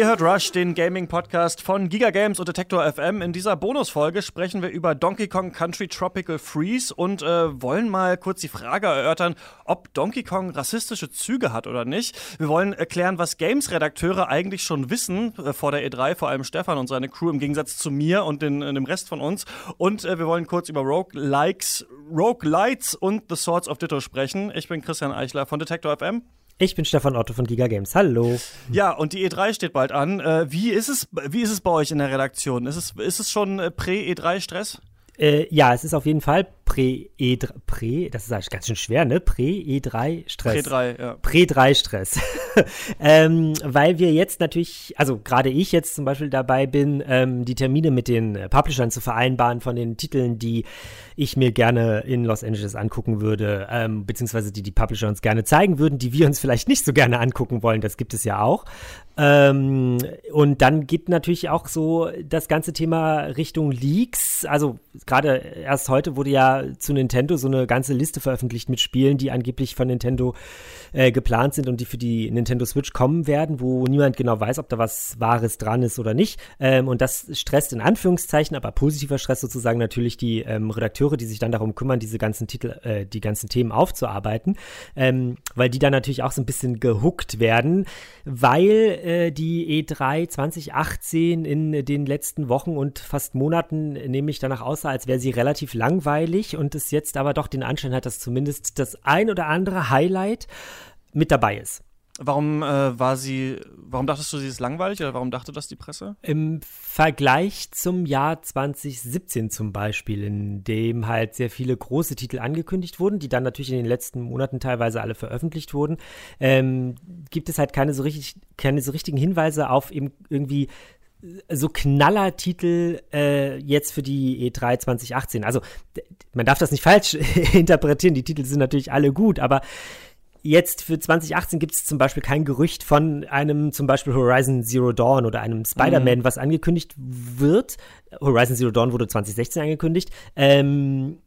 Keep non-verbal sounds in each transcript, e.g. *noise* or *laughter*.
Ihr hört Rush, den Gaming-Podcast von Giga Games und Detector FM. In dieser Bonusfolge sprechen wir über Donkey Kong Country Tropical Freeze und äh, wollen mal kurz die Frage erörtern, ob Donkey Kong rassistische Züge hat oder nicht. Wir wollen erklären, was Games-Redakteure eigentlich schon wissen äh, vor der E3, vor allem Stefan und seine Crew im Gegensatz zu mir und den, äh, dem Rest von uns. Und äh, wir wollen kurz über Rogue-Likes, Rogue-Lights und The Swords of Ditto sprechen. Ich bin Christian Eichler von Detector FM. Ich bin Stefan Otto von Giga Games. Hallo. Ja, und die E3 steht bald an. Äh, wie, ist es, wie ist es bei euch in der Redaktion? Ist es, ist es schon äh, Prä-E3-Stress? Äh, ja, es ist auf jeden Fall Prä-E3, Prä, das ist eigentlich ganz schön schwer, ne? Prä-E3-Stress. Prä-3, ja. Prä-3-Stress. *laughs* ähm, weil wir jetzt natürlich, also gerade ich jetzt zum Beispiel dabei bin, ähm, die Termine mit den Publishern zu vereinbaren von den Titeln, die ich mir gerne in Los Angeles angucken würde, ähm, beziehungsweise die die Publisher uns gerne zeigen würden, die wir uns vielleicht nicht so gerne angucken wollen. Das gibt es ja auch. Ähm, und dann geht natürlich auch so das ganze Thema Richtung Leaks. Also gerade erst heute wurde ja zu Nintendo so eine ganze Liste veröffentlicht mit Spielen, die angeblich von Nintendo äh, geplant sind und die für die Nintendo Switch kommen werden, wo niemand genau weiß, ob da was Wahres dran ist oder nicht. Ähm, und das stresst in Anführungszeichen, aber positiver Stress sozusagen natürlich die ähm, Redakteure, die sich dann darum kümmern, diese ganzen Titel, äh, die ganzen Themen aufzuarbeiten, ähm, weil die dann natürlich auch so ein bisschen gehuckt werden, weil äh, die E3 2018 in den letzten Wochen und fast Monaten nämlich danach aussah, als wäre sie relativ langweilig und es jetzt aber doch den Anschein hat, dass zumindest das ein oder andere Highlight mit dabei ist. Warum äh, war sie, warum dachtest du, sie ist langweilig oder warum dachte das die Presse? Im Vergleich zum Jahr 2017 zum Beispiel, in dem halt sehr viele große Titel angekündigt wurden, die dann natürlich in den letzten Monaten teilweise alle veröffentlicht wurden, ähm, gibt es halt keine so richtig, keine so richtigen Hinweise auf eben irgendwie so Knallertitel äh, jetzt für die E3 2018. Also man darf das nicht falsch *laughs* interpretieren, die Titel sind natürlich alle gut, aber Jetzt für 2018 gibt es zum Beispiel kein Gerücht von einem zum Beispiel Horizon Zero Dawn oder einem Spider-Man, mhm. was angekündigt wird. Horizon Zero Dawn wurde 2016 angekündigt. Ähm,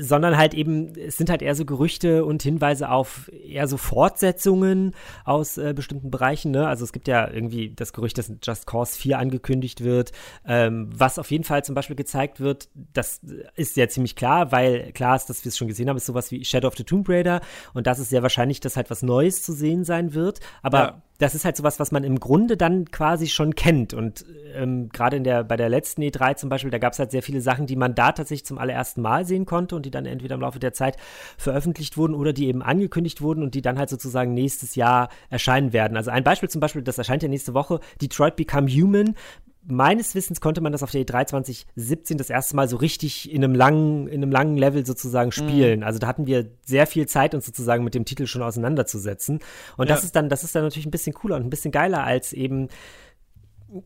sondern halt eben, es sind halt eher so Gerüchte und Hinweise auf eher so Fortsetzungen aus äh, bestimmten Bereichen. Ne? Also es gibt ja irgendwie das Gerücht, dass Just Cause 4 angekündigt wird, ähm, was auf jeden Fall zum Beispiel gezeigt wird, das ist ja ziemlich klar, weil klar ist, dass wir es schon gesehen haben, ist sowas wie Shadow of the Tomb Raider und das ist sehr wahrscheinlich, dass halt was Neues zu sehen sein wird, aber ja das ist halt sowas, was man im Grunde dann quasi schon kennt. Und ähm, gerade der, bei der letzten E3 zum Beispiel, da gab es halt sehr viele Sachen, die man da tatsächlich zum allerersten Mal sehen konnte und die dann entweder im Laufe der Zeit veröffentlicht wurden oder die eben angekündigt wurden und die dann halt sozusagen nächstes Jahr erscheinen werden. Also ein Beispiel zum Beispiel, das erscheint ja nächste Woche, Detroit Become Human meines Wissens konnte man das auf der E3 2017 das erste Mal so richtig in einem langen, in einem langen Level sozusagen mhm. spielen. Mhm. Also da hatten wir sehr viel Zeit, uns sozusagen mit dem Titel schon auseinanderzusetzen. Und ja. das ist dann, das ist dann natürlich ein bisschen cooler und ein bisschen geiler als eben,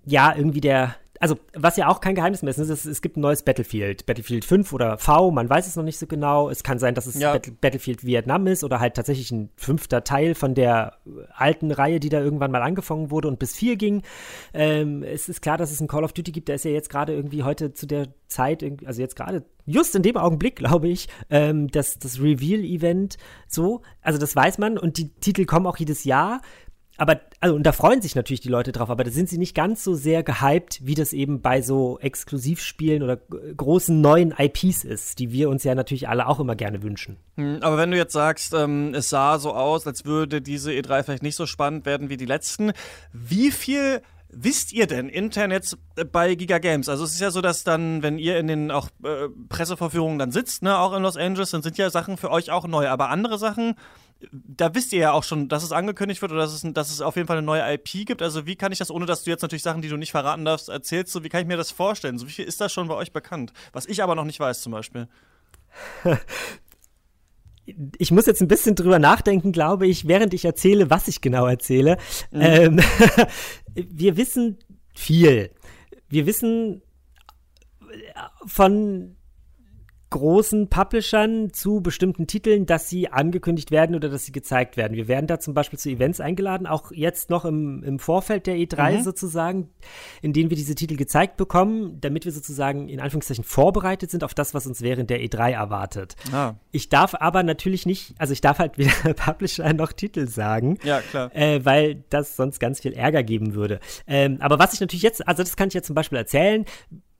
ja, irgendwie der, also was ja auch kein Geheimnis mehr ist, ist es, es, gibt ein neues Battlefield, Battlefield 5 oder V, man weiß es noch nicht so genau. Es kann sein, dass es ja. Battle, Battlefield Vietnam ist oder halt tatsächlich ein fünfter Teil von der alten Reihe, die da irgendwann mal angefangen wurde und bis vier ging. Ähm, es ist klar, dass es ein Call of Duty gibt, der ist ja jetzt gerade irgendwie heute zu der Zeit, also jetzt gerade just in dem Augenblick, glaube ich, ähm, das, das Reveal-Event so. Also das weiß man und die Titel kommen auch jedes Jahr aber, also, und da freuen sich natürlich die Leute drauf, aber da sind sie nicht ganz so sehr gehypt, wie das eben bei so Exklusivspielen oder großen neuen IPs ist, die wir uns ja natürlich alle auch immer gerne wünschen. Hm, aber wenn du jetzt sagst, ähm, es sah so aus, als würde diese E3 vielleicht nicht so spannend werden wie die letzten, wie viel wisst ihr denn Internet bei Giga Games? Also es ist ja so, dass dann, wenn ihr in den auch äh, Pressevorführungen dann sitzt, ne, auch in Los Angeles, dann sind ja Sachen für euch auch neu. Aber andere Sachen, da wisst ihr ja auch schon, dass es angekündigt wird oder dass es, dass es auf jeden Fall eine neue IP gibt. Also wie kann ich das, ohne dass du jetzt natürlich Sachen, die du nicht verraten darfst, erzählst, so wie kann ich mir das vorstellen? So wie viel ist das schon bei euch bekannt? Was ich aber noch nicht weiß zum Beispiel. *laughs* ich muss jetzt ein bisschen drüber nachdenken, glaube ich, während ich erzähle, was ich genau erzähle. Mhm. Ähm, *laughs* wir wissen viel. Wir wissen von großen Publishern zu bestimmten Titeln, dass sie angekündigt werden oder dass sie gezeigt werden. Wir werden da zum Beispiel zu Events eingeladen, auch jetzt noch im, im Vorfeld der E3 mhm. sozusagen, in denen wir diese Titel gezeigt bekommen, damit wir sozusagen in Anführungszeichen vorbereitet sind auf das, was uns während der E3 erwartet. Ah. Ich darf aber natürlich nicht, also ich darf halt weder *laughs* Publisher noch Titel sagen. Ja, klar. Äh, weil das sonst ganz viel Ärger geben würde. Ähm, aber was ich natürlich jetzt, also das kann ich jetzt zum Beispiel erzählen,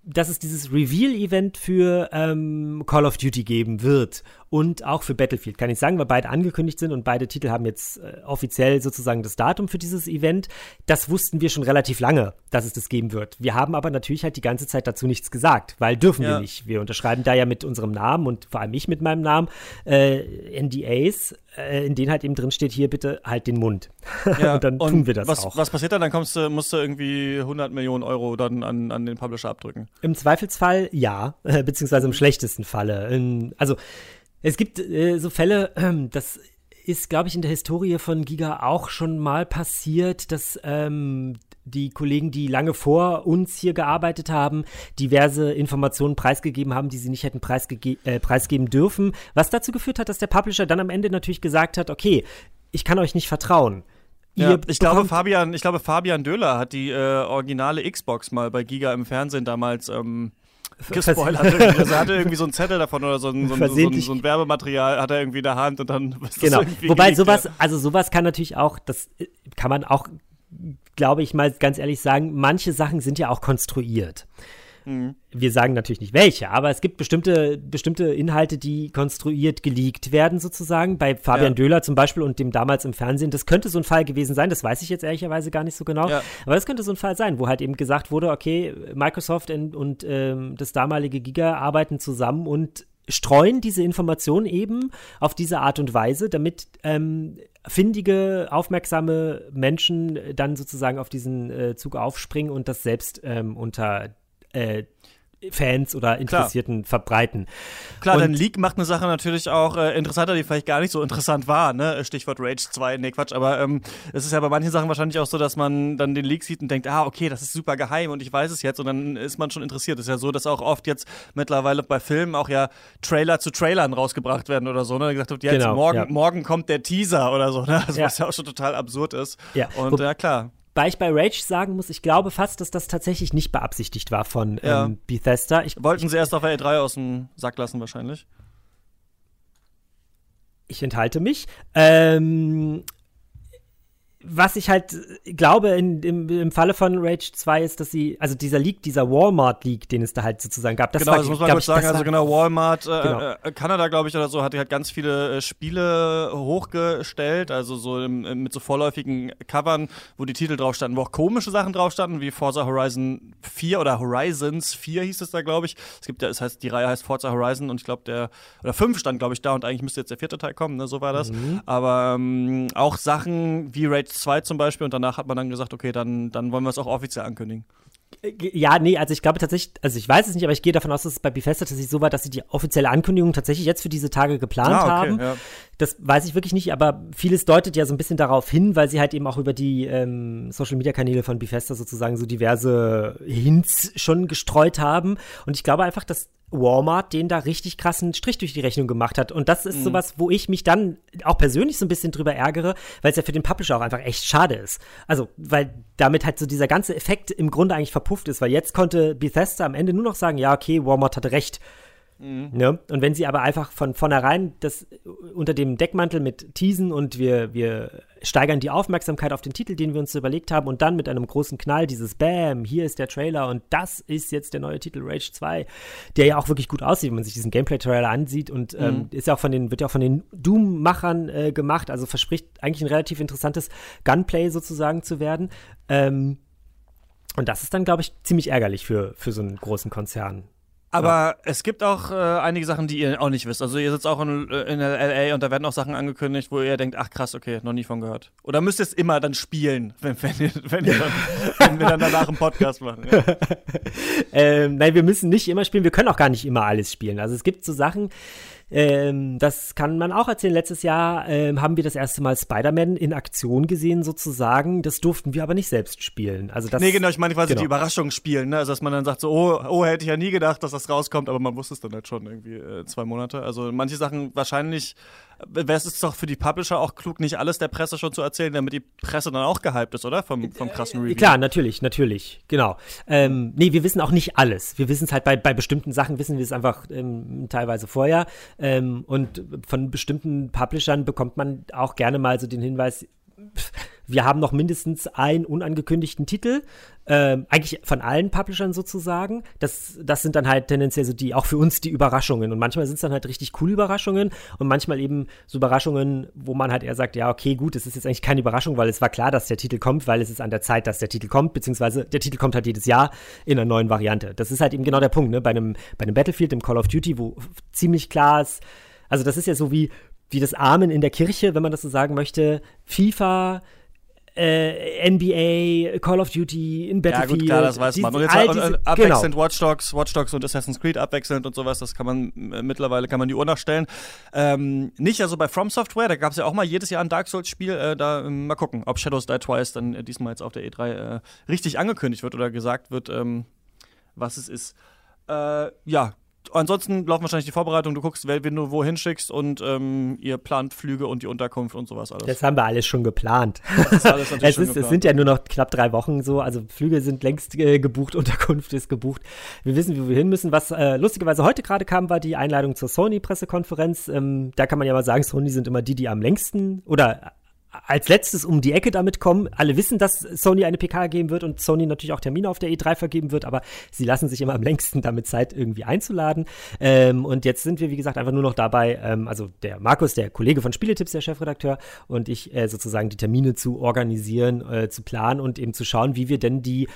dass es dieses Reveal-Event für ähm, Call of Duty geben wird und auch für Battlefield, kann ich sagen, weil beide angekündigt sind und beide Titel haben jetzt äh, offiziell sozusagen das Datum für dieses Event. Das wussten wir schon relativ lange, dass es das geben wird. Wir haben aber natürlich halt die ganze Zeit dazu nichts gesagt, weil dürfen ja. wir nicht. Wir unterschreiben da ja mit unserem Namen und vor allem ich mit meinem Namen äh, NDAs, äh, in denen halt eben drin steht, hier bitte halt den Mund. *laughs* Ja, und dann und tun wir das was, auch. Was passiert dann? Dann kommst du, musst du irgendwie 100 Millionen Euro dann an, an den Publisher abdrücken. Im Zweifelsfall ja, *laughs* beziehungsweise im schlechtesten Falle. In, also es gibt äh, so Fälle, äh, das ist, glaube ich, in der Historie von Giga auch schon mal passiert, dass ähm, die Kollegen, die lange vor uns hier gearbeitet haben, diverse Informationen preisgegeben haben, die sie nicht hätten preisge äh, preisgeben dürfen, was dazu geführt hat, dass der Publisher dann am Ende natürlich gesagt hat, okay, ich kann euch nicht vertrauen. Ja, ich glaube, Fabian, ich glaube, Fabian Döhler hat die äh, originale Xbox mal bei Giga im Fernsehen damals ähm, gespoilert. also er hatte irgendwie so einen Zettel davon oder so ein, so, ein, so, ein, so ein, Werbematerial hat er irgendwie in der Hand und dann *laughs* Genau. Wobei sowas, also sowas kann natürlich auch, das kann man auch, glaube ich mal ganz ehrlich sagen, manche Sachen sind ja auch konstruiert. Mhm. Wir sagen natürlich nicht welche, aber es gibt bestimmte, bestimmte Inhalte, die konstruiert geleakt werden, sozusagen. Bei Fabian ja. Döhler zum Beispiel und dem damals im Fernsehen. Das könnte so ein Fall gewesen sein, das weiß ich jetzt ehrlicherweise gar nicht so genau. Ja. Aber das könnte so ein Fall sein, wo halt eben gesagt wurde, okay, Microsoft und, und ähm, das damalige Giga arbeiten zusammen und streuen diese Informationen eben auf diese Art und Weise, damit ähm, findige, aufmerksame Menschen dann sozusagen auf diesen äh, Zug aufspringen und das selbst ähm, unter äh, Fans oder Interessierten Klar. verbreiten. Klar, denn Leak macht eine Sache natürlich auch äh, interessanter, die vielleicht gar nicht so interessant war, ne? Stichwort Rage 2, nee, Quatsch, aber ähm, es ist ja bei manchen Sachen wahrscheinlich auch so, dass man dann den Leak sieht und denkt, ah, okay, das ist super geheim und ich weiß es jetzt und dann ist man schon interessiert. Es ist ja so, dass auch oft jetzt mittlerweile bei Filmen auch ja Trailer zu Trailern rausgebracht werden oder so, ne? Gesagt wird, jetzt genau, morgen, ja. morgen kommt der Teaser oder so, ne? *laughs* Also, ja. Was ja auch schon total absurd ist. Ja. Und ja, klar. Weil ich bei Rage sagen muss, ich glaube fast, dass das tatsächlich nicht beabsichtigt war von ja. ähm, Bethesda. Ich, Wollten sie erst auf der E3 aus dem Sack lassen, wahrscheinlich. Ich enthalte mich. Ähm, was ich halt glaube in, im, im Falle von Rage 2 ist, dass sie, also dieser Leak, dieser Walmart-Leak, den es da halt sozusagen gab, das genau, war, das muss man kurz ich, sagen, also genau, Walmart, äh, genau. Äh, Kanada, glaube ich, oder so, hat halt ganz viele äh, Spiele hochgestellt, also so im, mit so vorläufigen Covern, wo die Titel drauf standen, wo auch komische Sachen drauf standen, wie Forza Horizon 4 oder Horizons 4 hieß es da, glaube ich. Es gibt ja, es heißt, die Reihe heißt Forza Horizon und ich glaube, der, oder 5 stand, glaube ich, da und eigentlich müsste jetzt der vierte Teil kommen, ne, so war das. Mhm. Aber ähm, auch Sachen wie Rage 2 zum Beispiel und danach hat man dann gesagt, okay, dann, dann wollen wir es auch offiziell ankündigen. Äh, ja, nee, also ich glaube tatsächlich, also ich weiß es nicht, aber ich gehe davon aus, dass es bei Bethesda tatsächlich so war, dass sie die offizielle Ankündigung tatsächlich jetzt für diese Tage geplant ah, okay, haben. Ja. Das weiß ich wirklich nicht, aber vieles deutet ja so ein bisschen darauf hin, weil sie halt eben auch über die ähm, Social Media Kanäle von Bethesda sozusagen so diverse Hints schon gestreut haben. Und ich glaube einfach, dass Walmart den da richtig krassen Strich durch die Rechnung gemacht hat. Und das ist mhm. sowas, wo ich mich dann auch persönlich so ein bisschen drüber ärgere, weil es ja für den Publisher auch einfach echt schade ist. Also, weil damit halt so dieser ganze Effekt im Grunde eigentlich verpufft ist, weil jetzt konnte Bethesda am Ende nur noch sagen, ja, okay, Walmart hatte recht. Mhm. Ne? Und wenn sie aber einfach von vornherein das unter dem Deckmantel mit Teasen und wir, wir steigern die Aufmerksamkeit auf den Titel, den wir uns überlegt haben, und dann mit einem großen Knall dieses Bam, hier ist der Trailer und das ist jetzt der neue Titel Rage 2, der ja auch wirklich gut aussieht, wenn man sich diesen Gameplay-Trailer ansieht und ähm, mhm. ist ja auch von den, wird ja auch von den Doom-Machern äh, gemacht, also verspricht eigentlich ein relativ interessantes Gunplay sozusagen zu werden. Ähm, und das ist dann, glaube ich, ziemlich ärgerlich für, für so einen großen Konzern. Aber ja. es gibt auch äh, einige Sachen, die ihr auch nicht wisst. Also ihr sitzt auch in, äh, in LA und da werden auch Sachen angekündigt, wo ihr denkt, ach krass, okay, noch nie von gehört. Oder müsst ihr es immer dann spielen, *laughs* wenn, wenn, ihr, wenn, ihr dann, *laughs* wenn wir dann danach einen Podcast machen. Ja. *laughs* ähm, nein, wir müssen nicht immer spielen, wir können auch gar nicht immer alles spielen. Also es gibt so Sachen, Ähm, das kann man auch erzählen. Letztes Jahr ähm, haben wir das erste Mal Spider-Man in Aktion gesehen, sozusagen. Das durften wir aber nicht selbst spielen. Also das, nee, genau, ich meine quasi genau. die Überraschung spielen, ne? Also dass man dann sagt so, oh, oh, hätte ich ja nie gedacht, dass das rauskommt, aber man wusste es dann halt schon irgendwie äh, zwei Monate. Also manche Sachen wahrscheinlich wäre es doch für die Publisher auch klug, nicht alles der Presse schon zu erzählen, damit die Presse dann auch gehypt ist, oder? Vom, vom krassen Review. Klar, natürlich, natürlich, genau. Ähm, nee, wir wissen auch nicht alles. Wir wissen es halt bei, bei bestimmten Sachen, wissen wir es einfach ähm, teilweise vorher. Ähm, und von bestimmten Publishern bekommt man auch gerne mal so den Hinweis, pff, wir haben noch mindestens einen unangekündigten Titel, ähm, eigentlich von allen Publishern sozusagen. Das, das sind dann halt tendenziell so die, auch für uns die Überraschungen. Und manchmal sind es dann halt richtig coole Überraschungen und manchmal eben so Überraschungen, wo man halt eher sagt, ja, okay, gut, es ist jetzt eigentlich keine Überraschung, weil es war klar, dass der Titel kommt, weil es ist an der Zeit, dass der Titel kommt, beziehungsweise der Titel kommt halt jedes Jahr in einer neuen Variante. Das ist halt eben genau der Punkt, ne? Bei einem, bei einem Battlefield, im Call of Duty, wo ziemlich klar ist, also das ist ja so wie, wie das Amen in der Kirche, wenn man das so sagen möchte. FIFA, äh, NBA, Call of Duty, in Battlefield. Ja gut, klar, das weiß man. Und jetzt all diese, und, abwechselnd genau. Watch Dogs, Watch Dogs und Assassin's Creed abwechselnd und sowas, das kann man äh, mittlerweile kann man die Uhr nachstellen. Ähm, nicht also bei From Software, da gab es ja auch mal jedes Jahr ein Dark Souls Spiel, äh, da äh, mal gucken, ob Shadows Die Twice dann äh, diesmal jetzt auf der E3 äh, richtig angekündigt wird oder gesagt wird, ähm, was es ist. ja, ansonsten laufen wahrscheinlich die Vorbereitungen, du guckst, wen du wohin schickst und ähm, ihr plant Flüge und die Unterkunft und sowas alles. Das haben wir alles schon geplant. Alles *laughs* es, ist, geplant. es sind ja nur noch knapp drei Wochen so, also Flüge sind längst äh, gebucht, *laughs* Unterkunft ist gebucht. Wir wissen, wo wir hin müssen. Was äh, lustigerweise heute gerade kam, war die Einladung zur Sony-Pressekonferenz. Ähm, da kann man ja mal sagen, Sony sind immer die, die am längsten oder als letztes um die Ecke damit kommen. Alle wissen, dass Sony eine PK geben wird und Sony natürlich auch Termine auf der E3 vergeben wird, aber sie lassen sich immer am längsten damit Zeit, irgendwie einzuladen. Ähm, und jetzt sind wir, wie gesagt, einfach nur noch dabei, ähm, also der Markus, der Kollege von Spieletipps, der Chefredakteur, und ich äh, sozusagen die Termine zu organisieren, äh, zu planen und eben zu schauen, wie wir denn die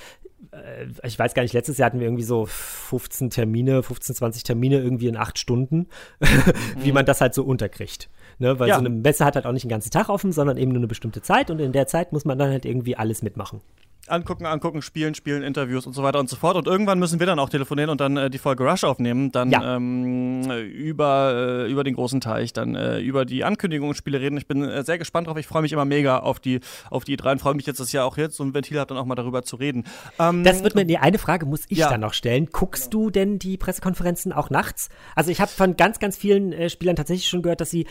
äh, ich weiß gar nicht, letztes Jahr hatten wir irgendwie so 15 Termine, 15, 20 Termine irgendwie in acht Stunden, *laughs* wie mhm. man das halt so unterkriegt. Ne? Weil ja. so eine Messe hat halt auch nicht den ganzen Tag offen, sondern eben nur eine bestimmte Zeit und in der Zeit muss man dann halt irgendwie alles mitmachen angucken, angucken, spielen, spielen, Interviews und so weiter und so fort. Und irgendwann müssen wir dann auch telefonieren und dann äh, die Folge Rush aufnehmen, dann ja. ähm, über, äh, über den großen Teich, dann äh, über die Ankündigungsspiele reden. Ich bin äh, sehr gespannt drauf. Ich freue mich immer mega auf die, auf die drei und freue mich jetzt, dass ja auch jetzt so ein Ventil hat, dann auch mal darüber zu reden. Ähm, das wird mir, nee, eine Frage muss ich ja. dann noch stellen. Guckst du denn die Pressekonferenzen auch nachts? Also ich habe von ganz, ganz vielen äh, Spielern tatsächlich schon gehört, dass sie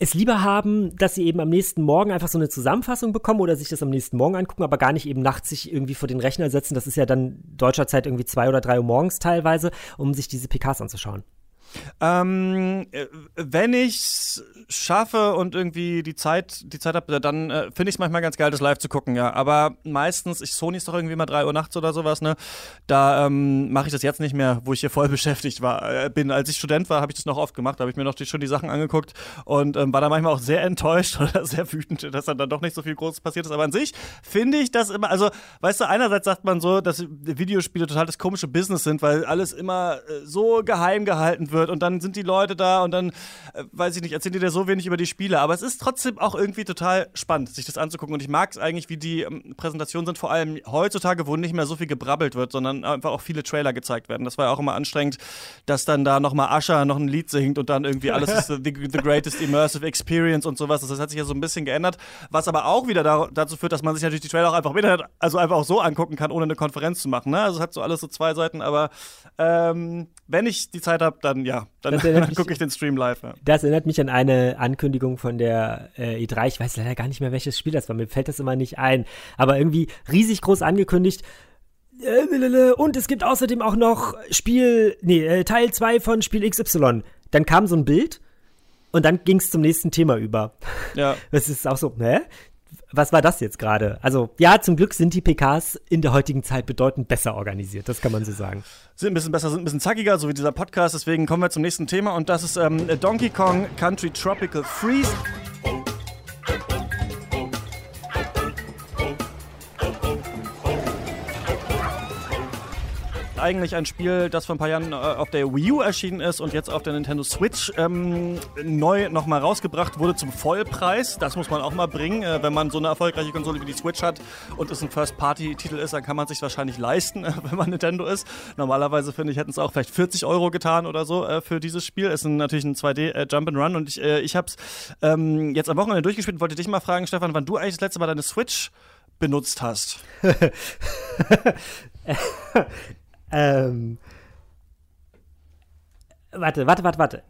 es lieber haben, dass sie eben am nächsten Morgen einfach so eine Zusammenfassung bekommen oder sich das am nächsten Morgen angucken, aber gar nicht eben nachts sich irgendwie vor den Rechner setzen. Das ist ja dann deutscher Zeit irgendwie zwei oder drei Uhr morgens teilweise, um sich diese PKs anzuschauen. Ähm, äh, wenn ich schaffe und irgendwie die Zeit, die Zeit habe, dann äh, finde ich es manchmal ganz geil, das live zu gucken, ja. Aber meistens, ich Sony ist doch irgendwie mal 3 Uhr nachts oder sowas, ne? Da ähm, mache ich das jetzt nicht mehr, wo ich hier voll *laughs* beschäftigt war, äh, bin. Als ich Student war, habe ich das noch oft gemacht, habe ich mir noch die, schon die Sachen angeguckt und ähm, war da manchmal auch sehr *laughs* enttäuscht oder sehr wütend, dass dann, dann doch nicht so viel Großes passiert ist. Aber an sich finde ich das immer, also, weißt du, einerseits sagt man so, dass Videospiele total das komische Business sind, weil alles immer äh, so geheim gehalten wird und dann sind die Leute da und dann, äh, weiß ich nicht, erzählen die dir so wenig über die Spiele. Aber es ist trotzdem auch irgendwie total spannend, sich das anzugucken. Und ich mag es eigentlich, wie die ähm, Präsentationen sind, vor allem heutzutage, wo nicht mehr so viel gebrabbelt wird, sondern einfach auch viele Trailer gezeigt werden. Das war ja auch immer anstrengend, dass dann da nochmal Ascher noch ein Lied singt und dann irgendwie alles ist the, the, greatest immersive experience und sowas. Das hat sich ja so ein bisschen geändert. Was aber auch wieder da, dazu führt, dass man sich natürlich die Trailer auch einfach im also einfach auch so angucken kann, ohne eine Konferenz zu machen. Ne? Also es hat so alles so zwei Seiten, aber ähm, wenn ich die Zeit habe, dann ja, dann, dann *laughs* gucke ich den Stream live. Ja. Das erinnert mich an eine Ankündigung von der äh, E3. Ich weiß leider gar nicht mehr, welches Spiel das war. Mir fällt das immer nicht ein. Aber irgendwie riesig groß angekündigt. Äh, und es gibt außerdem auch noch Spiel, nee, äh, Teil 2 von Spiel XY. Dann kam so ein Bild und dann ging es zum nächsten Thema über. Ja. *laughs* Das ist auch so, hä? Was war das jetzt gerade? Also, ja, zum Glück sind die PKs in der heutigen Zeit bedeutend besser organisiert, das kann man so sagen. Sind ein bisschen besser, sind ein bisschen zackiger, so wie dieser Podcast. Deswegen kommen wir zum nächsten Thema und das ist ähm, Donkey Kong Country Tropical Freeze. Eigentlich ein Spiel, das vor ein paar Jahren äh, auf der Wii U erschienen ist und jetzt auf der Nintendo Switch ähm, neu nochmal rausgebracht wurde zum Vollpreis. Das muss man auch mal bringen. Äh, wenn man so eine erfolgreiche Konsole wie die Switch hat und es ein First-Party-Titel ist, dann kann man sich wahrscheinlich leisten, äh, *laughs* wenn man Nintendo ist. Normalerweise finde ich, hätten es auch vielleicht 40 Euro getan oder so äh, für dieses Spiel. Es ist natürlich ein 2D äh, und ich, äh, ich habe es ähm, jetzt am Wochenende durchgespielt und wollte dich mal fragen, Stefan, wann du eigentlich das letzte Mal deine Switch benutzt hast. *laughs* ähm, warte, warte, warte, warte.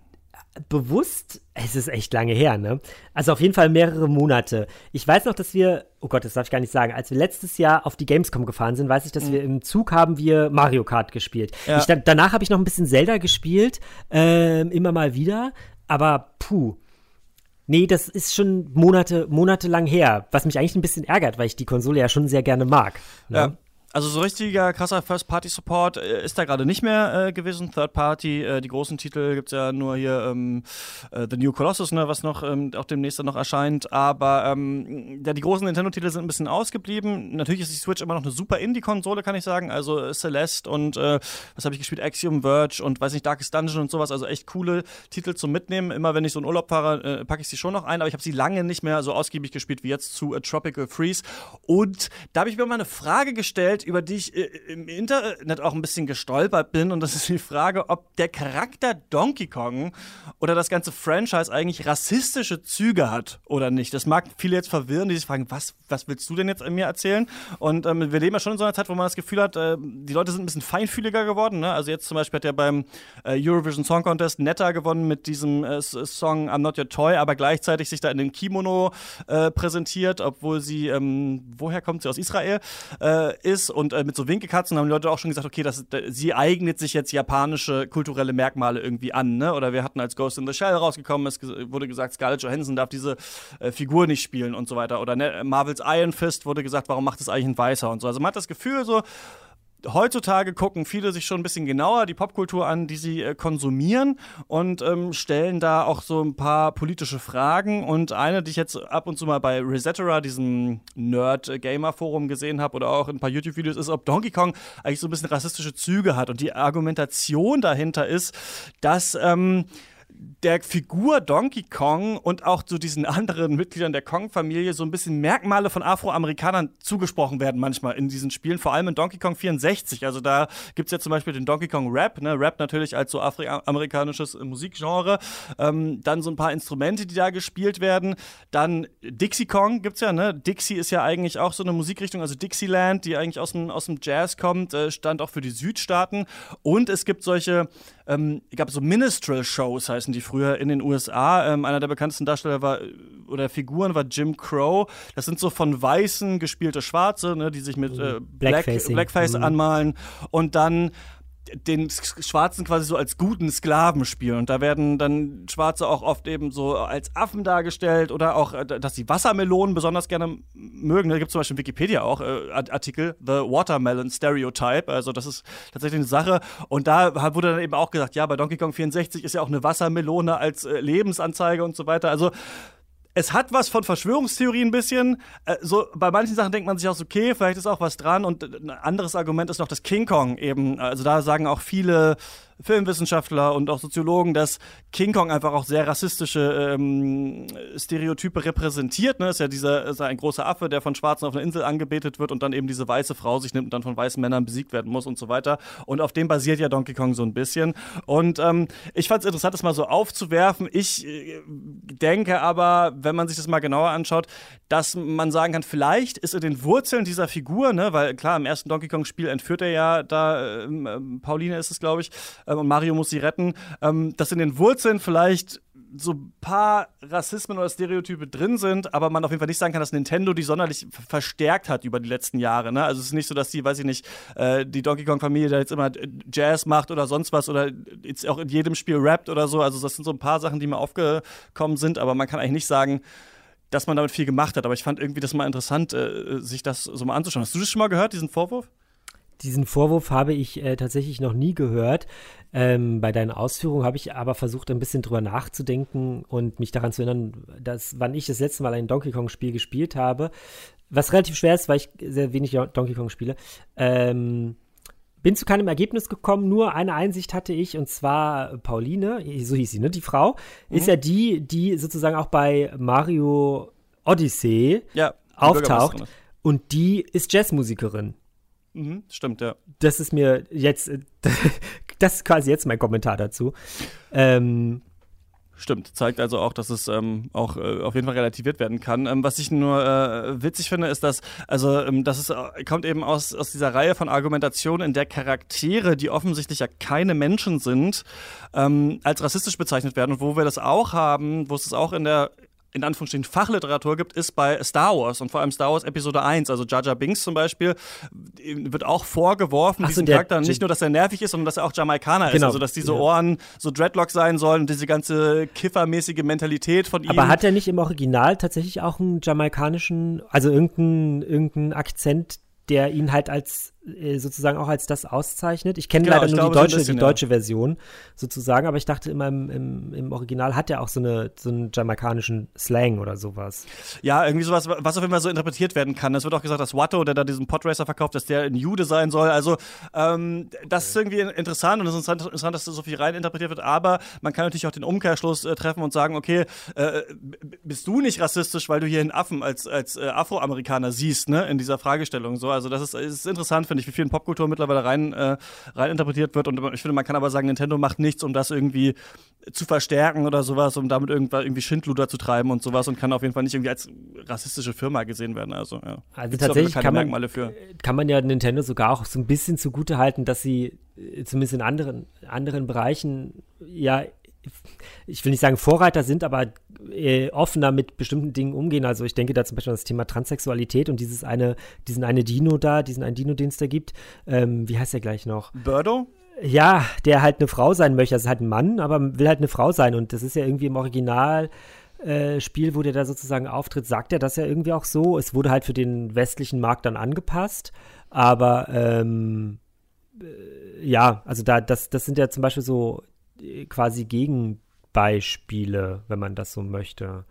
Bewusst, es ist echt lange her, ne? Also auf jeden Fall mehrere Monate. Ich weiß noch, dass wir, oh Gott, das darf ich gar nicht sagen, als wir letztes Jahr auf die Gamescom gefahren sind, weiß ich, dass mhm. wir im Zug haben wir Mario Kart gespielt. Ja. Ich, danach habe ich noch ein bisschen Zelda gespielt, äh, immer mal wieder, aber puh. Nee, das ist schon Monate, monatelang her, was mich eigentlich ein bisschen ärgert, weil ich die Konsole ja schon sehr gerne mag. Ne? Ja. Also so richtiger krasser First-Party-Support äh, ist da gerade nicht mehr äh, gewesen. Third-Party, äh, die großen Titel gibt es ja nur hier ähm, äh, The New Colossus, ne, was noch ähm, auch demnächst dann noch erscheint. Aber ähm, ja, die großen Nintendo-Titel sind ein bisschen ausgeblieben. Natürlich ist die Switch immer noch eine super Indie-Konsole, kann ich sagen. Also äh, Celeste und was habe ich gespielt? Axiom Verge und weiß nicht, Darkest Dungeon und sowas. Also echt coole Titel zum Mitnehmen. Immer wenn ich so in Urlaub fahre, packe ich sie schon noch ein. Aber ich habe sie lange nicht mehr so ausgiebig gespielt wie jetzt zu Tropical Freeze. Und da habe ich mir mal eine Frage gestellt Welt, über die ich äh, im Internet auch ein bisschen gestolpert bin. Und das ist die Frage, ob der Charakter Donkey Kong oder das ganze Franchise eigentlich rassistische Züge hat oder nicht. Das mag viele jetzt verwirren, die sich fragen, was, was willst du denn jetzt mir erzählen? Und ähm, wir leben ja schon in so einer Zeit, wo man das Gefühl hat, äh, die Leute sind ein bisschen feinfühliger geworden. Ne? Also jetzt zum Beispiel hat er beim äh, Eurovision Song Contest netter gewonnen mit diesem äh, Song I'm Not Your Toy, aber gleichzeitig sich da in dem Kimono äh, präsentiert, obwohl sie, ähm, woher kommt sie, aus Israel äh, ist und äh, mit so Winkelkatzen haben die Leute auch schon gesagt, okay, das, sie eignet sich jetzt japanische kulturelle Merkmale irgendwie an, ne? Oder wir hatten als Ghost in the Shell rausgekommen, es wurde gesagt, Scarlett Johansson darf diese äh, Figur nicht spielen und so weiter. Oder ne, Marvels Iron Fist wurde gesagt, warum macht es eigentlich ein Weißer und so. Also man hat das Gefühl so, heutzutage gucken viele sich schon ein bisschen genauer die Popkultur an, die sie äh, konsumieren und ähm, stellen da auch so ein paar politische Fragen. Und eine, die ich jetzt ab und zu mal bei Resetera, diesem Nerd-Gamer-Forum gesehen habe oder auch in ein paar YouTube-Videos, ist, ob Donkey Kong eigentlich so ein bisschen rassistische Züge hat. Und die Argumentation dahinter ist, dass ähm, der Figur Donkey Kong und auch zu diesen anderen Mitgliedern der Kong-Familie so ein bisschen Merkmale von Afroamerikanern zugesprochen werden manchmal in diesen Spielen, vor allem in Donkey Kong 64. Also da gibt es ja zum Beispiel den Donkey Kong Rap, ne? Rap natürlich als so afroamerikanisches Musikgenre. Ähm, dann so ein paar Instrumente, die da gespielt werden. Dann Dixie Kong gibt es ja, ne? Dixie ist ja eigentlich auch so eine Musikrichtung, also Dixieland, die eigentlich aus dem, aus dem Jazz kommt, äh, stand auch für die Südstaaten. Und es gibt solche ähm, gab so Minstrel-Shows, heißen die früher in den USA. Ähm, einer der bekanntesten Darsteller war oder Figuren war Jim Crow. Das sind so von Weißen gespielte Schwarze, ne, die sich mit äh, Black, Blackface mhm. anmalen. Und dann den Schwarzen quasi so als guten Sklaven spielen. Und da werden dann Schwarze auch oft eben so als Affen dargestellt oder auch, äh, dass sie Wassermelonen besonders gerne mögen. Da gibt es zum Beispiel in Wikipedia auch äh, Artikel, The Watermelon Stereotype. Also das ist tatsächlich eine Sache. Und da wurde dann eben auch gesagt, ja, bei Donkey Kong 64 ist ja auch eine Wassermelone als äh, Lebensanzeige und so weiter. Also es hat was von Verschwörungstheorie ein bisschen. Äh, so, bei manchen Sachen denkt man sich auch so, okay, vielleicht ist auch was dran. Und ein anderes Argument ist noch das King Kong eben. Also da sagen auch viele Filmwissenschaftler und auch Soziologen, dass King Kong einfach auch sehr rassistische ähm, Stereotype repräsentiert. Ne? Ist ja dieser ist ein großer Affe, der von Schwarzen auf einer Insel angebetet wird und dann eben diese weiße Frau sich nimmt und dann von weißen Männern besiegt werden muss und so weiter. Und auf dem basiert ja Donkey Kong so ein bisschen. Und ähm, ich fand es interessant, das mal so aufzuwerfen. Ich äh, denke aber, wenn man sich das mal genauer anschaut, dass man sagen kann, vielleicht ist in den Wurzeln dieser Figur, ne, weil klar, im ersten Donkey Kong-Spiel entführt er ja da, ähm, ähm Pauline ist es, glaube ich, und Mario muss sie retten, ähm, dass in den Wurzeln vielleicht so ein paar Rassismen oder Stereotype drin sind, aber man auf jeden Fall nicht sagen kann, dass Nintendo die sonderlich verstärkt hat über die letzten Jahre. Ne? Also es ist nicht so, dass die, weiß ich nicht, äh, die Donkey Kong-Familie da jetzt immer Jazz macht oder sonst was oder jetzt auch in jedem Spiel rappt oder so. Also das sind so ein paar Sachen, die mir aufgekommen sind, aber man kann eigentlich nicht sagen, dass man damit viel gemacht hat. Aber ich fand irgendwie das mal interessant, äh, sich das so mal anzuschauen. Hast du das schon mal gehört, diesen Vorwurf? Diesen Vorwurf habe ich äh, tatsächlich noch nie gehört. Ähm, bei deinen Ausführungen habe ich aber versucht, ein bisschen drüber nachzudenken und mich daran zu erinnern, dass, wann ich das letzte Mal ein Donkey Kong-Spiel gespielt habe, was relativ schwer ist, weil ich sehr wenig Donkey Kong spiele, ähm, bin zu keinem Ergebnis gekommen, nur eine Einsicht hatte ich, und zwar Pauline, so hieß sie, ne? Die Frau, mhm. ist ja die, die sozusagen auch bei Mario Odyssey ja, auftaucht. Und die ist Jazzmusikerin. Mhm, stimmt, ja. Das ist mir jetzt, *laughs* das ist quasi jetzt mein Kommentar dazu. Ähm, Stimmt, zeigt also auch, dass es ähm, auch äh, auf jeden Fall relativiert werden kann. Ähm, was ich nur äh, witzig finde, ist, dass, also, ähm, das ist, äh, kommt eben aus, aus dieser Reihe von Argumentationen, in der Charaktere, die offensichtlich ja keine Menschen sind, ähm, als rassistisch bezeichnet werden. Und wo wir das auch haben, wo es es auch in der in Anführungsstrichen Fachliteratur gibt, ist bei Star Wars und vor allem Star Wars Episode 1. Also Jar Jar Binks zum Beispiel wird auch vorgeworfen, so, diesem Charakter nicht nur, dass er nervig ist, sondern dass er auch Jamaikaner genau. ist. Also dass diese Ohren so Dreadlock sein sollen und diese ganze kiffermäßige Mentalität von ihm. Aber hat er nicht im Original tatsächlich auch einen jamaikanischen, also irgendeinen irgendein Akzent, der ihn halt als sozusagen auch als das auszeichnet. Ich kenne genau, leider nur glaube, die deutsche, bisschen, die deutsche ja. Version sozusagen, aber ich dachte immer im, im, im, Original hat er auch so, eine, so einen jamaikanischen Slang oder sowas. Ja, irgendwie sowas, was auf jeden Fall so interpretiert werden kann. Es wird auch gesagt, dass Watto, der da diesen Podracer verkauft, dass der ein Jude sein soll. Also ähm, das ist irgendwie interessant und es ist interessant, dass das so viel rein interpretiert wird, aber man kann natürlich auch den Umkehrschluss äh, treffen und sagen, okay, äh, bist du nicht rassistisch, weil du hier einen Affen als, als äh, Afroamerikaner siehst, ne, in dieser Fragestellung so. Also das ist, ist interessant, finde ich, wie viel in Popkultur mittlerweile rein, äh, rein interpretiert wird. Und ich finde, man kann aber sagen, Nintendo macht nichts, um das irgendwie zu verstärken oder sowas, um damit irgendwas, irgendwie Schindluder zu treiben und sowas und kann auf jeden Fall nicht irgendwie als rassistische Firma gesehen werden. Also, ja. also tatsächlich kann man, kann man ja Nintendo sogar auch so ein bisschen zugute halten, dass sie äh, zumindest in anderen, anderen Bereichen ja ich will nicht sagen Vorreiter sind, aber äh, offener mit bestimmten Dingen umgehen. Also ich denke da zum Beispiel an das Thema Transsexualität und dieses eine, diesen eine Dino da, diesen einen Dino, den es da gibt. Ähm, wie heißt der gleich noch? Birdo? Ja, der halt eine Frau sein möchte. Das ist halt ein Mann, aber will halt eine Frau sein. Und das ist ja irgendwie im Original. Äh, Spiel, wo der da sozusagen auftritt, sagt er das ja irgendwie auch so. Es wurde halt für den westlichen Markt dann angepasst, aber ähm, äh, ja, also da, das, das sind ja zum Beispiel so quasi Gegenbeispiele, wenn man das so möchte.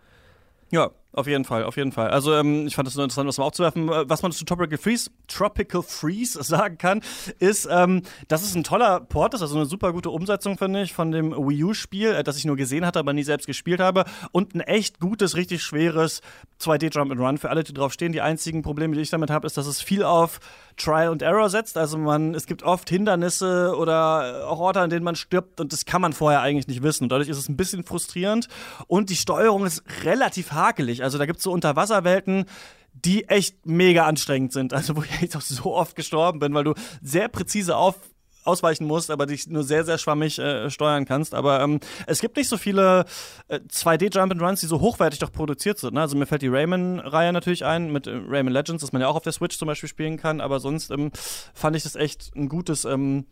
Ja, auf jeden Fall, auf jeden Fall. Also ähm, ich fand es nur interessant, das mal aufzuwerfen. Äh, was man zu Tropical Freeze, Tropical Freeze *laughs* sagen kann, ist, ähm, dass es ein toller Port ist, also eine super gute Umsetzung, finde ich, von dem Wii U-Spiel, äh, das ich nur gesehen hatte, aber nie selbst gespielt habe. Und ein echt gutes, richtig schweres 2D Jump and Run für alle, die drauf stehen. Die einzigen Probleme, die ich damit habe, ist, dass es viel auf Trial and Error setzt. Also man, es gibt oft Hindernisse oder auch Orte, an denen man stirbt und das kann man vorher eigentlich nicht wissen. Und dadurch ist es ein bisschen frustrierend. Und die Steuerung ist relativ hakelig. Also da gibt es so Unterwasserwelten, die echt mega anstrengend sind. Also wo ich auch so oft gestorben bin, weil du sehr präzise auf ausweichen musst, aber dich nur sehr, sehr schwammig äh, steuern kannst. Aber ähm, es gibt nicht so viele äh, 2D-Jump-and-Runs, die so hochwertig doch produziert sind. Ne? Also mir fällt die Rayman-Reihe natürlich ein, mit äh, Rayman Legends, das man ja auch auf der Switch zum Beispiel spielen kann. Aber sonst ähm, fand ich das echt ein gutes, ähm,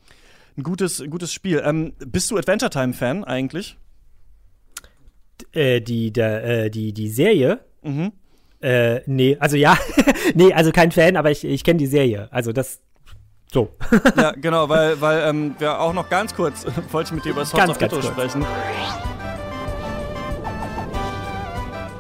ein gutes, ein gutes Spiel. Ähm, bist du Adventure Time-Fan eigentlich? Äh, die, der, äh, die, die Serie? Mhm. Äh, nee, also ja, *laughs* nee, also kein Fan, aber ich, ich kenne die Serie. Also das, so. ja, *laughs* genau, weil, weil ähm, wir auch noch ganz kurz, *laughs* wollte ich mit dir über Swords of Ghetto sprechen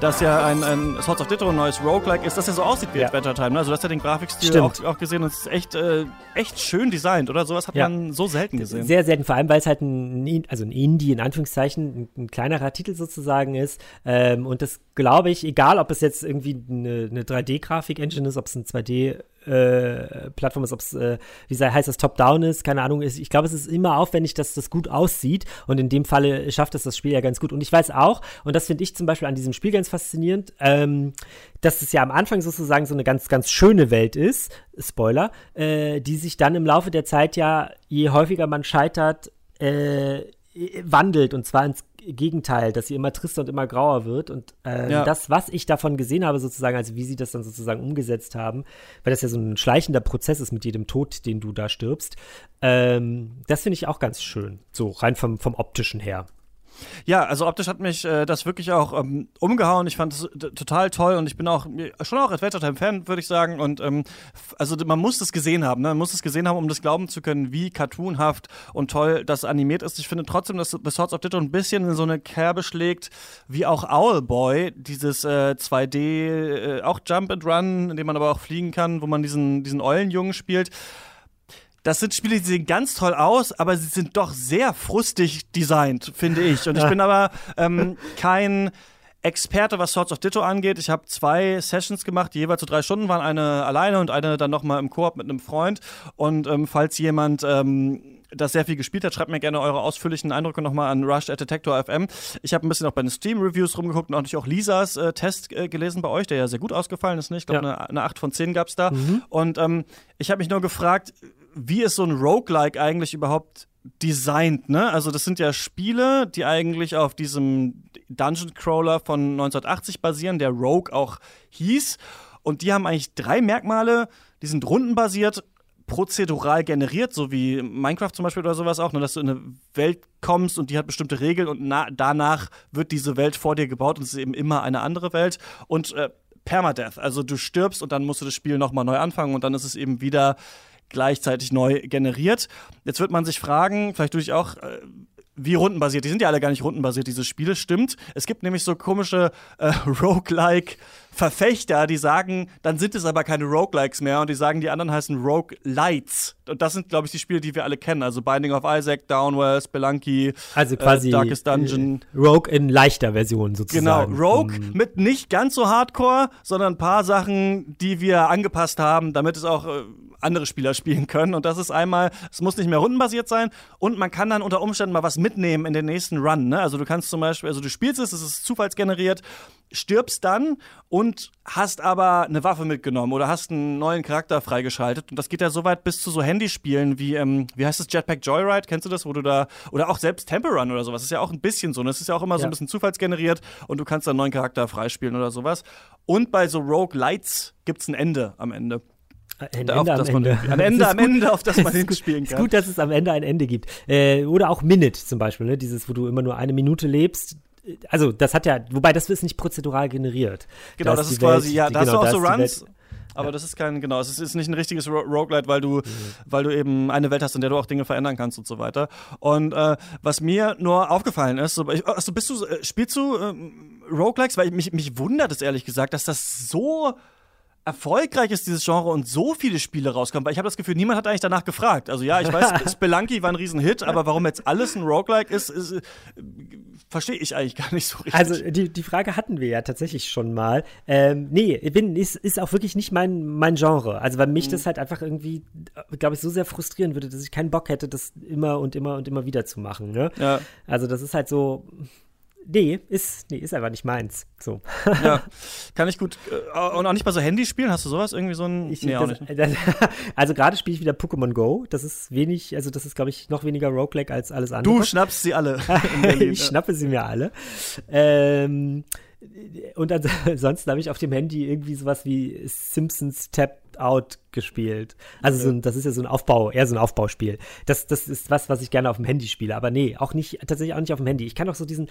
dass ja ein, ein Swords of Ditto ein neues Roguelike ist, das ja so aussieht wie ja. Adventure Time. Ne? Also du hast ja den Grafikstil auch, auch, gesehen und es ist echt, äh, echt schön designt, oder? Sowas hat ja. man so selten gesehen. Sehr selten, vor allem weil es halt ein, also ein Indie, in Anführungszeichen, ein, ein kleinerer Titel sozusagen ist. Ähm, und das glaube ich, egal ob es jetzt irgendwie eine, eine 3D-Grafik-Engine ist, ob es ein 2D- äh, Plattform ist, ob es, äh, wie heißt das, Top-Down ist, keine Ahnung. Ich glaube, es ist immer aufwendig, dass das gut aussieht und in dem Falle schafft es das Spiel ja ganz gut. Und ich weiß auch, und das finde ich zum Beispiel an diesem Spiel ganz faszinierend, ähm, dass es ja am Anfang sozusagen so eine ganz, ganz schöne Welt ist, Spoiler, äh, die sich dann im Laufe der Zeit ja, je häufiger man scheitert, äh, wandelt und zwar ins Gegenteil, dass sie immer trister und immer grauer wird. Und äh, ja. das, was ich davon gesehen habe, sozusagen, also wie sie das dann sozusagen umgesetzt haben, weil das ja so ein schleichender Prozess ist mit jedem Tod, den du da stirbst, ähm, das finde ich auch ganz schön. So rein vom, vom optischen her. Ja, also optisch hat mich äh, das wirklich auch ähm, umgehauen. Ich fand es total toll und ich bin auch schon auch Adventure Time Fan, würde ich sagen. Und ähm, also man muss es gesehen haben, ne? Man muss es gesehen haben, um das glauben zu können, wie cartoonhaft und toll das animiert ist. Ich finde trotzdem, dass The Swords of Ditto ein bisschen in so eine Kerbe schlägt, wie auch Owlboy, dieses äh, 2D, äh, auch Jump and Run, in dem man aber auch fliegen kann, wo man diesen, diesen Eulenjungen spielt das sind Spiele, die sehen ganz toll aus, aber sie sind doch sehr frustig designt, finde ich. Und ich bin aber ähm, kein Experte, was Swords of Ditto angeht. Ich habe zwei Sessions gemacht, die jeweils so drei Stunden waren. Eine alleine und eine dann nochmal im Koop mit einem Freund. Und ähm, falls jemand ähm, das sehr viel gespielt hat, schreibt mir gerne eure ausführlichen Eindrücke nochmal an Rush at Detector FM. Ich habe ein bisschen auch bei den Steam-Reviews rumgeguckt und natürlich auch Lisas äh, Test äh, gelesen bei euch, der ja sehr gut ausgefallen ist. Ne? Ich glaube, ja. eine, eine 8 von 10 gab es da. Mhm. Und ähm, ich habe mich nur gefragt, wie ist so ein Roguelike eigentlich überhaupt designt, ne? Also das sind ja Spiele, die eigentlich auf diesem Dungeon Crawler von 1980 basieren, der Rogue auch hieß. Und die haben eigentlich drei Merkmale. Die sind rundenbasiert, prozedural generiert, so wie Minecraft zum Beispiel oder sowas auch, nur dass du in eine Welt kommst und die hat bestimmte Regeln und danach wird diese Welt vor dir gebaut und es ist eben immer eine andere Welt. Und äh, Permadeath, also du stirbst und dann musst du das Spiel nochmal neu anfangen und dann ist es eben wieder gleichzeitig neu generiert. Jetzt wird man sich fragen, vielleicht tue ich auch, äh, wie rundenbasiert. Die sind ja alle gar nicht rundenbasiert, diese Spiele, stimmt. Es gibt nämlich so komische äh, *laughs* Roguelike Verfechter, die sagen, dann sind es aber keine Roguelikes mehr und die sagen, die anderen heißen Roguelites. Und das sind, glaube ich, die Spiele, die wir alle kennen. Also Binding of Isaac, Downwell, Spelunky, also quasi äh, Darkest Dungeon. Äh, Rogue in leichter Version sozusagen. Genau, Rogue mhm. mit nicht ganz so Hardcore, sondern ein paar Sachen, die wir angepasst haben, damit es auch äh, andere Spieler *laughs* spielen können. Und das ist einmal, es muss nicht mehr rundenbasiert sein und man kann dann unter Umständen mal was mitnehmen in den nächsten Run. Ne? Also du kannst zum Beispiel, also du spielst es, es ist zufallsgeneriert, stirbst dann und hast aber eine Waffe mitgenommen oder hast einen neuen Charakter freigeschaltet. Und das geht ja so weit bis zu so Handyspielen wie, ähm, wie heißt das, Jetpack Joyride, kennst du das, wo du da, oder auch selbst Temple Run oder sowas, das ist ja auch ein bisschen so. Und das ist ja auch immer ja. so ein bisschen zufallsgeneriert und du kannst dann einen neuen Charakter freispielen oder sowas. Und bei so Rogue Lights gibt es ein Ende am Ende. Ein Ende am Ende. Ein *laughs* Ende am Ende, auf das *laughs* man hinspielen kann. Es ist gut, dass es am Ende ein Ende gibt. Äh, oder auch Minute zum Beispiel, ne? dieses, wo du immer nur eine Minute lebst. Also, das hat ja, wobei das ist nicht prozedural generiert. Genau, das ist quasi, ja, da hast genau, du auch so Runs. Aber das ist kein, genau, es ist nicht ein richtiges Roguelite, weil du, mhm. weil du eben eine Welt hast, in der du auch Dinge verändern kannst und so weiter. Und äh, was mir nur aufgefallen ist, so, also bist du, äh, spielst du äh, Roguelikes? Weil mich, mich wundert es ehrlich gesagt, dass das so erfolgreich ist dieses Genre und so viele Spiele rauskommen, weil ich habe das Gefühl, niemand hat eigentlich danach gefragt. Also ja, ich weiß, *laughs* Spelunky war ein Riesenhit, aber warum jetzt alles ein Roguelike ist, ist äh, verstehe ich eigentlich gar nicht so richtig. Also die, die Frage hatten wir ja tatsächlich schon mal. Ähm, nee, bin, ist, ist auch wirklich nicht mein, mein Genre. Also weil mich mhm. das halt einfach irgendwie, glaube ich, so sehr frustrieren würde, dass ich keinen Bock hätte, das immer und immer und immer wieder zu machen. Ne? Ja. Also das ist halt so, nee, ist, nee, ist einfach nicht meins. So. *laughs* Ja, kann ich gut. Äh, und auch nicht bei so Handyspielen? Hast du sowas? Irgendwie so ein. Ich, nee, das, auch nicht. Das, *laughs* also gerade spiele ich wieder Pokémon Go. Das ist wenig, also das ist, glaube ich, noch weniger Roguelike als alles andere. Du schnappst sie alle. *laughs* ich schnappe sie mir alle. Ähm, und ansonsten habe ich auf dem Handy irgendwie sowas wie Simpsons Tap Out gespielt. Also so ein, das ist ja so ein Aufbau, eher so ein Aufbauspiel. Das, das ist was, was ich gerne auf dem Handy spiele. Aber nee, auch nicht, tatsächlich auch nicht auf dem Handy. Ich kann auch so diesen,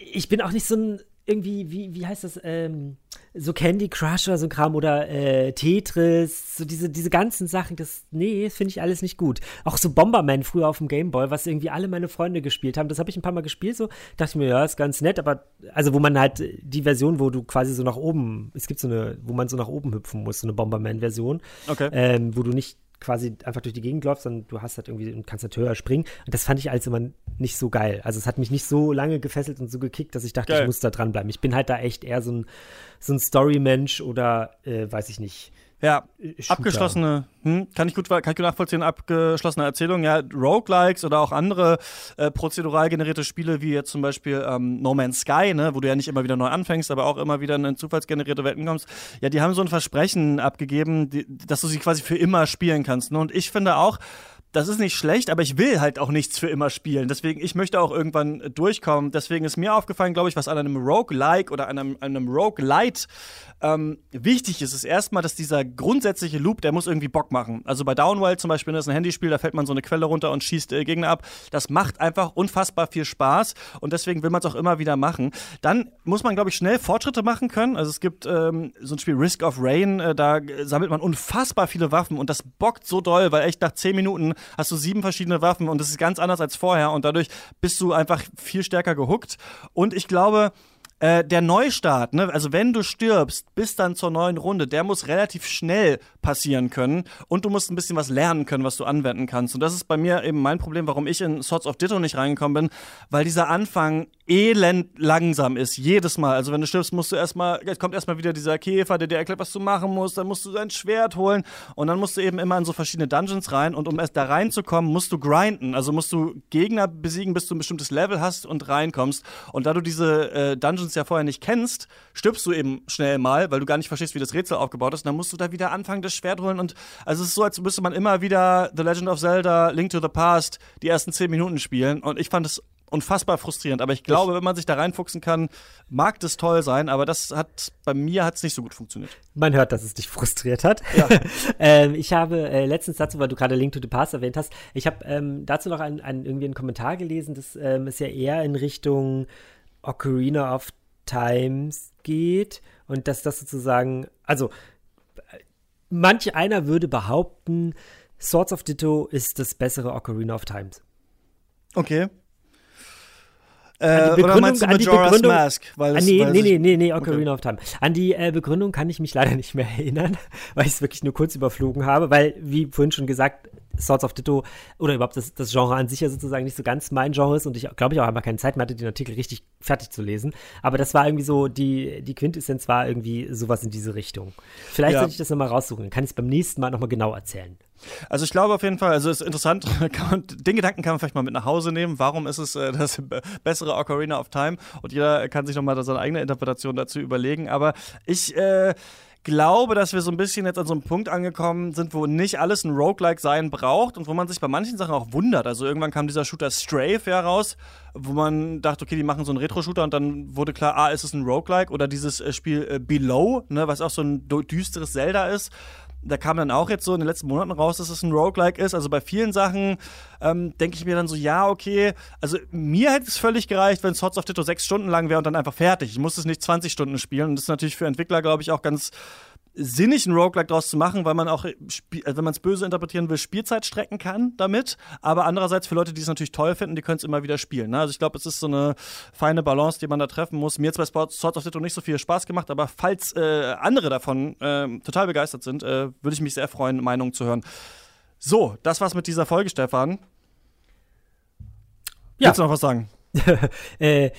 ich bin auch nicht so ein irgendwie, wie, wie heißt das, ähm, so Candy Crush oder so ein Kram oder äh, Tetris, so diese, diese ganzen Sachen, das, nee, finde ich alles nicht gut. Auch so Bomberman früher auf dem Gameboy, was irgendwie alle meine Freunde gespielt haben, das habe ich ein paar Mal gespielt, so, dachte ich mir, ja, ist ganz nett, aber, also wo man halt die Version, wo du quasi so nach oben, es gibt so eine, wo man so nach oben hüpfen muss, so eine Bomberman-Version, okay. ähm, wo du nicht quasi einfach durch die Gegend läufst, sondern du hast halt irgendwie und kannst halt höher springen. Und das fand ich alles immer nicht so geil. Also es hat mich nicht so lange gefesselt und so gekickt, dass ich dachte, geil. ich muss da dranbleiben. Ich bin halt da echt eher so ein, so ein Story-Mensch oder äh, weiß ich nicht. Ja, Shooter. abgeschlossene, hm, kann, ich gut, kann ich gut nachvollziehen, abgeschlossene Erzählung. Ja, Roguelikes oder auch andere äh, prozedural generierte Spiele, wie jetzt zum Beispiel ähm, No Man's Sky, ne, wo du ja nicht immer wieder neu anfängst, aber auch immer wieder in zufallsgenerierte Welten kommst. Ja, die haben so ein Versprechen abgegeben, die, dass du sie quasi für immer spielen kannst. Ne? Und ich finde auch, das ist nicht schlecht, aber ich will halt auch nichts für immer spielen. Deswegen, ich möchte auch irgendwann durchkommen. Deswegen ist mir aufgefallen, glaube ich, was an einem Roguelike oder einem, einem Roguelite ähm, wichtig ist, ist erstmal, dass dieser grundsätzliche Loop, der muss irgendwie Bock machen. Also bei Downwell zum Beispiel, das ist ein Handyspiel, da fällt man so eine Quelle runter und schießt äh, Gegner ab. Das macht einfach unfassbar viel Spaß und deswegen will man es auch immer wieder machen. Dann muss man, glaube ich, schnell Fortschritte machen können. Also es gibt ähm, so ein Spiel Risk of Rain, äh, da sammelt man unfassbar viele Waffen und das bockt so doll, weil echt nach 10 Minuten hast du sieben verschiedene Waffen und das ist ganz anders als vorher und dadurch bist du einfach viel stärker gehuckt. Und ich glaube, äh, der Neustart, ne, also wenn du stirbst, bis dann zur neuen Runde, der muss relativ schnell passieren können und du musst ein bisschen was lernen können, was du anwenden kannst. Und das ist bei mir eben mein Problem, warum ich in Swords of Ditto nicht reingekommen bin, weil dieser Anfang elend langsam ist, jedes Mal. Also wenn du stirbst, musst du erstmal, kommt erstmal wieder dieser Käfer, der dir erklärt, was du machen musst, dann musst du dein Schwert holen und dann musst du eben immer in so verschiedene Dungeons rein und um erst da reinzukommen, musst du grinden. Also musst du Gegner besiegen, bis du ein bestimmtes Level hast und reinkommst. Und da du diese äh, Dungeons ja vorher nicht kennst, stirbst du eben schnell mal, weil du gar nicht verstehst, wie das Rätsel aufgebaut ist. Und dann musst du da wieder anfangen, das Schwert holen und also es ist so, als müsste man immer wieder The Legend of Zelda, Link to the Past, die ersten zehn Minuten spielen. Und ich fand es unfassbar frustrierend. Aber ich glaube, wenn man sich da reinfuchsen kann, mag das toll sein, aber das hat bei mir hat es nicht so gut funktioniert. Man hört, dass es dich frustriert hat. Ja. *laughs* ähm, ich habe äh, letztens dazu, weil du gerade Link to the Past erwähnt hast, ich habe ähm, dazu noch ein, ein, irgendwie einen Kommentar gelesen, das ähm, ist ja eher in Richtung Ocarina of Times geht und dass das sozusagen, also manch einer würde behaupten, Swords of Ditto ist das bessere Ocarina of Times. Okay. Äh, oder meinst du Majora's Mask? Weil das, nee, weil nee, nee, nee, nee, Ocarina okay. of Time. An die äh, Begründung kann ich mich leider nicht mehr *laughs* erinnern, weil ich es wirklich nur kurz überflogen habe, weil, wie vorhin schon gesagt, Swords of Ditto oder überhaupt das, das Genre an sich ja sozusagen nicht so ganz mein Genre ist und ich glaube ich auch einfach keine Zeit mehr hatte, den Artikel richtig fertig zu lesen. Aber das war irgendwie so, die, die Quintessenz war irgendwie sowas in diese Richtung. Vielleicht ja. sollte ich das nochmal raussuchen, dann kann ich es beim nächsten Mal nochmal genau erzählen. Also ich glaube auf jeden Fall, also es ist interessant, *laughs* den Gedanken kann man vielleicht mal mit nach Hause nehmen. Warum ist es äh, das bessere Ocarina of Time? Und jeder kann sich nochmal seine eigene Interpretation dazu überlegen. Aber ich äh, glaube, dass wir so ein bisschen jetzt an so einem Punkt angekommen sind, wo nicht alles ein Roguelike sein braucht und wo man sich bei manchen Sachen auch wundert. Also irgendwann kam dieser Shooter Strafe heraus, wo man dachte, okay, die machen so einen Retro-Shooter und dann wurde klar, ah, ist es ein Roguelike oder dieses äh, Spiel äh, Below, ne, was auch so ein düsteres Zelda ist da kam dann auch jetzt so in den letzten Monaten raus, dass es ein Roguelike ist. Also bei vielen Sachen ähm, denke ich mir dann so, ja, okay. Also mir hätte es völlig gereicht, wenn Swords of Ditto sechs Stunden lang wäre und dann einfach fertig. Ich muss es nicht 20 Stunden spielen. Und das ist natürlich für Entwickler, glaube ich, auch ganz sinnig, einen Roguelike draus zu machen, weil man auch, äh, wenn man es böse interpretieren will, Spielzeit strecken kann damit. Aber andererseits für Leute, die es natürlich toll finden, die können es immer wieder spielen. Ne? Also ich glaube, es ist so eine feine Balance, die man da treffen muss. Mir hat bei Swords of Ditto nicht so viel Spaß gemacht, aber falls äh, andere davon äh, total begeistert sind, äh, würde ich mich sehr freuen, Meinungen zu hören. So, das war's mit dieser Folge, Stefan. Ja. Willst du noch was sagen? *laughs* äh,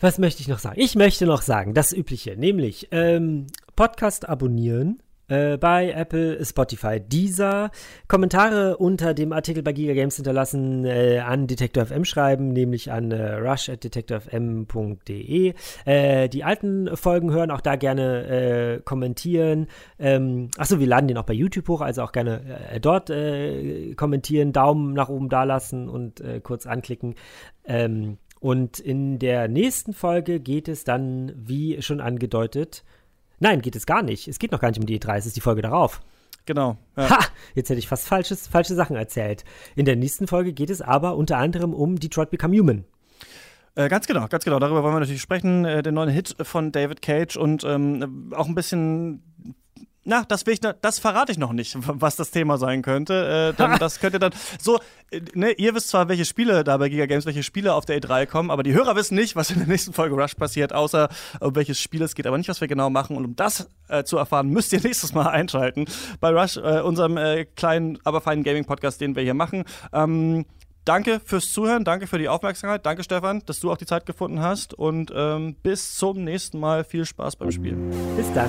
was möchte ich noch sagen? Ich möchte noch sagen, das Übliche, nämlich ähm, Podcast abonnieren äh, bei Apple, Spotify, Deezer. Kommentare unter dem Artikel bei Giga Games hinterlassen, äh, an Detektor FM schreiben, nämlich an äh, rush.detektorfm.de. Äh, die alten Folgen hören, auch da gerne äh, kommentieren. Ähm, achso, wir laden den auch bei YouTube hoch, also auch gerne äh, dort äh, kommentieren, Daumen nach oben dalassen und kurz anklicken. Ähm, und in der nächsten Folge geht es dann, wie schon angedeutet, Nein, geht es gar nicht. Es geht noch gar nicht um die E3, es ist die Folge darauf. Genau. Ja. Ha! Jetzt hätte ich fast falsches, falsche Sachen erzählt. In der nächsten Folge geht es aber unter anderem um Detroit Become Human. Äh, ganz genau, ganz genau. Darüber wollen wir natürlich sprechen. Äh, den neuen Hit von David Cage und ähm, auch ein bisschen na, das, will ich, das verrate ich noch nicht, was das Thema sein könnte. Äh, dann, das könnte dann so, äh, ne, ihr wisst zwar, welche Spiele da bei Giga Games, welche Spiele auf der E3 kommen, aber die Hörer wissen nicht, was in der nächsten Folge Rush passiert, außer um welches Spiel es geht, aber nicht, was wir genau machen. Und um das äh, zu erfahren, müsst ihr *laughs* nächstes Mal einschalten bei Rush, äh, unserem äh, kleinen, aber feinen Gaming-Podcast, den wir hier machen. Ähm, danke fürs Zuhören, danke für die Aufmerksamkeit, danke Stefan, dass du auch die Zeit gefunden hast und ähm, bis zum nächsten Mal. Viel Spaß beim Spielen. Bis dann.